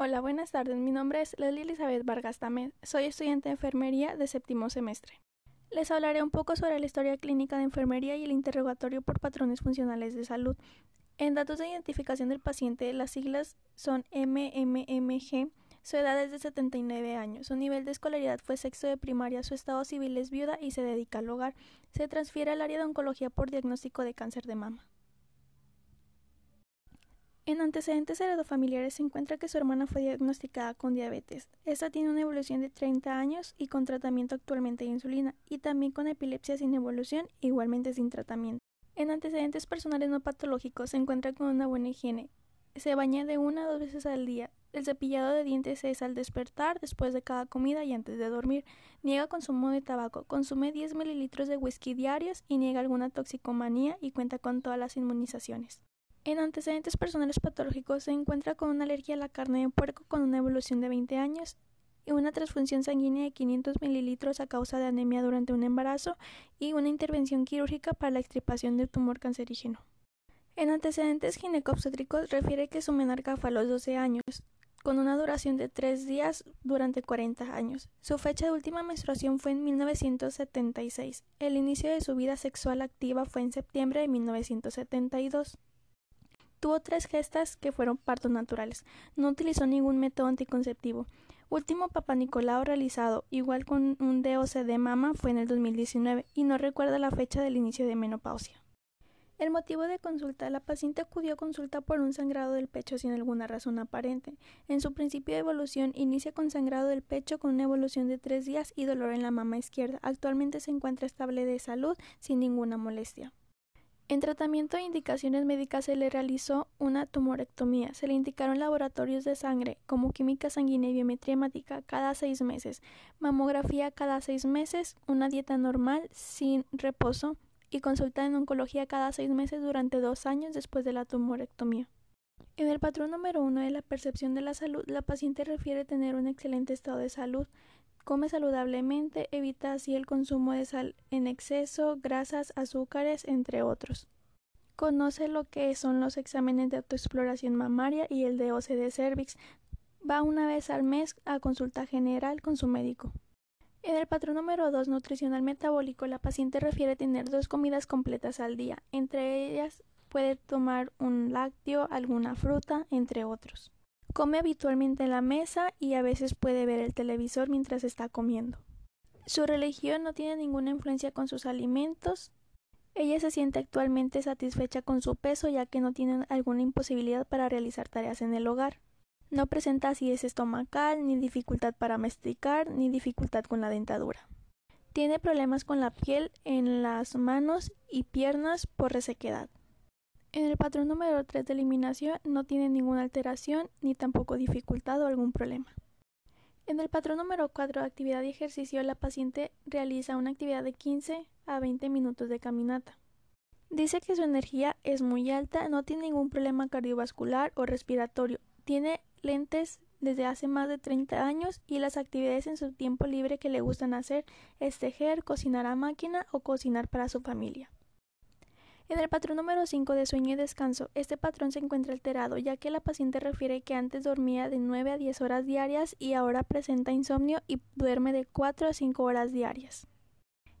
Hola, buenas tardes. Mi nombre es Leslie Elizabeth Vargas Tamés. Soy estudiante de enfermería de séptimo semestre. Les hablaré un poco sobre la historia clínica de enfermería y el interrogatorio por patrones funcionales de salud. En datos de identificación del paciente, las siglas son MMMG. Su edad es de 79 años. Su nivel de escolaridad fue sexto de primaria. Su estado civil es viuda y se dedica al hogar. Se transfiere al área de oncología por diagnóstico de cáncer de mama. En antecedentes heredofamiliares se encuentra que su hermana fue diagnosticada con diabetes. Esta tiene una evolución de 30 años y con tratamiento actualmente de insulina, y también con epilepsia sin evolución, igualmente sin tratamiento. En antecedentes personales no patológicos se encuentra con una buena higiene. Se baña de una a dos veces al día. El cepillado de dientes es al despertar, después de cada comida y antes de dormir. Niega consumo de tabaco. Consume 10 mililitros de whisky diarios y niega alguna toxicomanía y cuenta con todas las inmunizaciones. En antecedentes personales patológicos se encuentra con una alergia a la carne de puerco con una evolución de 20 años y una transfusión sanguínea de 500 mililitros a causa de anemia durante un embarazo y una intervención quirúrgica para la extirpación de tumor cancerígeno. En antecedentes ginecobstétricos refiere que su menarca fue a los 12 años, con una duración de 3 días durante 40 años. Su fecha de última menstruación fue en 1976. El inicio de su vida sexual activa fue en septiembre de 1972. Tuvo tres gestas que fueron partos naturales. No utilizó ningún método anticonceptivo. Último papá Nicolau realizado, igual con un DOC de mama, fue en el 2019 y no recuerda la fecha del inicio de menopausia. El motivo de consulta, la paciente acudió a consulta por un sangrado del pecho sin alguna razón aparente. En su principio de evolución inicia con sangrado del pecho con una evolución de tres días y dolor en la mama izquierda. Actualmente se encuentra estable de salud sin ninguna molestia. En tratamiento e indicaciones médicas se le realizó una tumorectomía. Se le indicaron laboratorios de sangre como química sanguínea y biometría hemática cada seis meses, mamografía cada seis meses, una dieta normal sin reposo y consulta en oncología cada seis meses durante dos años después de la tumorectomía. En el patrón número uno de la percepción de la salud, la paciente refiere tener un excelente estado de salud, Come saludablemente, evita así el consumo de sal en exceso, grasas, azúcares, entre otros. Conoce lo que son los exámenes de autoexploración mamaria y el de OCD cervix. Va una vez al mes a consulta general con su médico. En el patrón número 2, nutricional metabólico, la paciente refiere tener dos comidas completas al día. Entre ellas puede tomar un lácteo, alguna fruta, entre otros. Come habitualmente en la mesa y a veces puede ver el televisor mientras está comiendo. Su religión no tiene ninguna influencia con sus alimentos. Ella se siente actualmente satisfecha con su peso ya que no tiene alguna imposibilidad para realizar tareas en el hogar. No presenta acidez estomacal, ni dificultad para masticar, ni dificultad con la dentadura. Tiene problemas con la piel en las manos y piernas por resequedad. En el patrón número 3 de eliminación no tiene ninguna alteración ni tampoco dificultad o algún problema. En el patrón número 4 de actividad y ejercicio, la paciente realiza una actividad de 15 a 20 minutos de caminata. Dice que su energía es muy alta, no tiene ningún problema cardiovascular o respiratorio, tiene lentes desde hace más de 30 años y las actividades en su tiempo libre que le gustan hacer es tejer, cocinar a máquina o cocinar para su familia. En el patrón número 5 de sueño y descanso, este patrón se encuentra alterado ya que la paciente refiere que antes dormía de 9 a 10 horas diarias y ahora presenta insomnio y duerme de 4 a 5 horas diarias.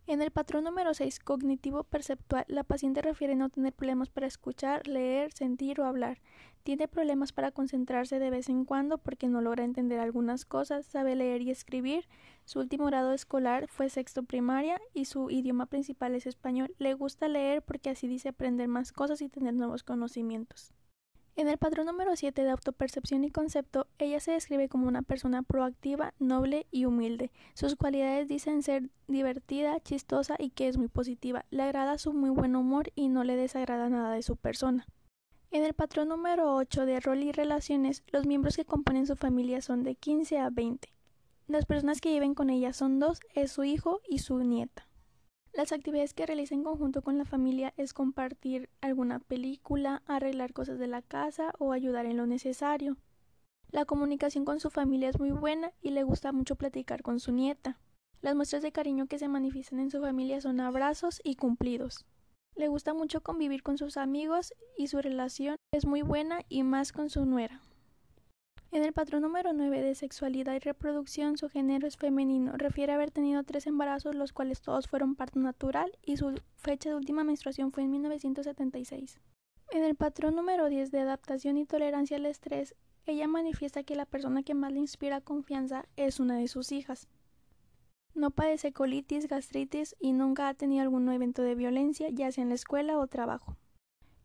En el patrón número 6, cognitivo perceptual, la paciente refiere no tener problemas para escuchar, leer, sentir o hablar. Tiene problemas para concentrarse de vez en cuando porque no logra entender algunas cosas, sabe leer y escribir. Su último grado escolar fue sexto primaria y su idioma principal es español. Le gusta leer porque así dice aprender más cosas y tener nuevos conocimientos. En el patrón número 7 de autopercepción y concepto, ella se describe como una persona proactiva, noble y humilde. Sus cualidades dicen ser divertida, chistosa y que es muy positiva. Le agrada su muy buen humor y no le desagrada nada de su persona. En el patrón número 8 de rol y relaciones, los miembros que componen su familia son de 15 a 20. Las personas que viven con ella son dos, es su hijo y su nieta. Las actividades que realiza en conjunto con la familia es compartir alguna película, arreglar cosas de la casa o ayudar en lo necesario. La comunicación con su familia es muy buena y le gusta mucho platicar con su nieta. Las muestras de cariño que se manifiestan en su familia son abrazos y cumplidos. Le gusta mucho convivir con sus amigos y su relación es muy buena y más con su nuera. En el patrón número 9 de sexualidad y reproducción, su género es femenino. Refiere a haber tenido tres embarazos, los cuales todos fueron parto natural, y su fecha de última menstruación fue en 1976. En el patrón número 10 de adaptación y tolerancia al estrés, ella manifiesta que la persona que más le inspira confianza es una de sus hijas. No padece colitis, gastritis y nunca ha tenido algún evento de violencia, ya sea en la escuela o trabajo.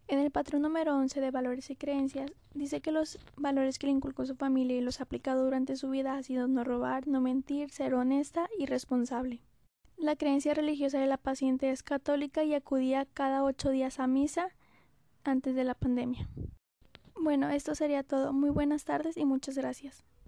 En el patrón número 11 de valores y creencias, dice que los valores que le inculcó su familia y los ha aplicado durante su vida ha sido no robar, no mentir, ser honesta y responsable. La creencia religiosa de la paciente es católica y acudía cada ocho días a misa antes de la pandemia. Bueno, esto sería todo. Muy buenas tardes y muchas gracias.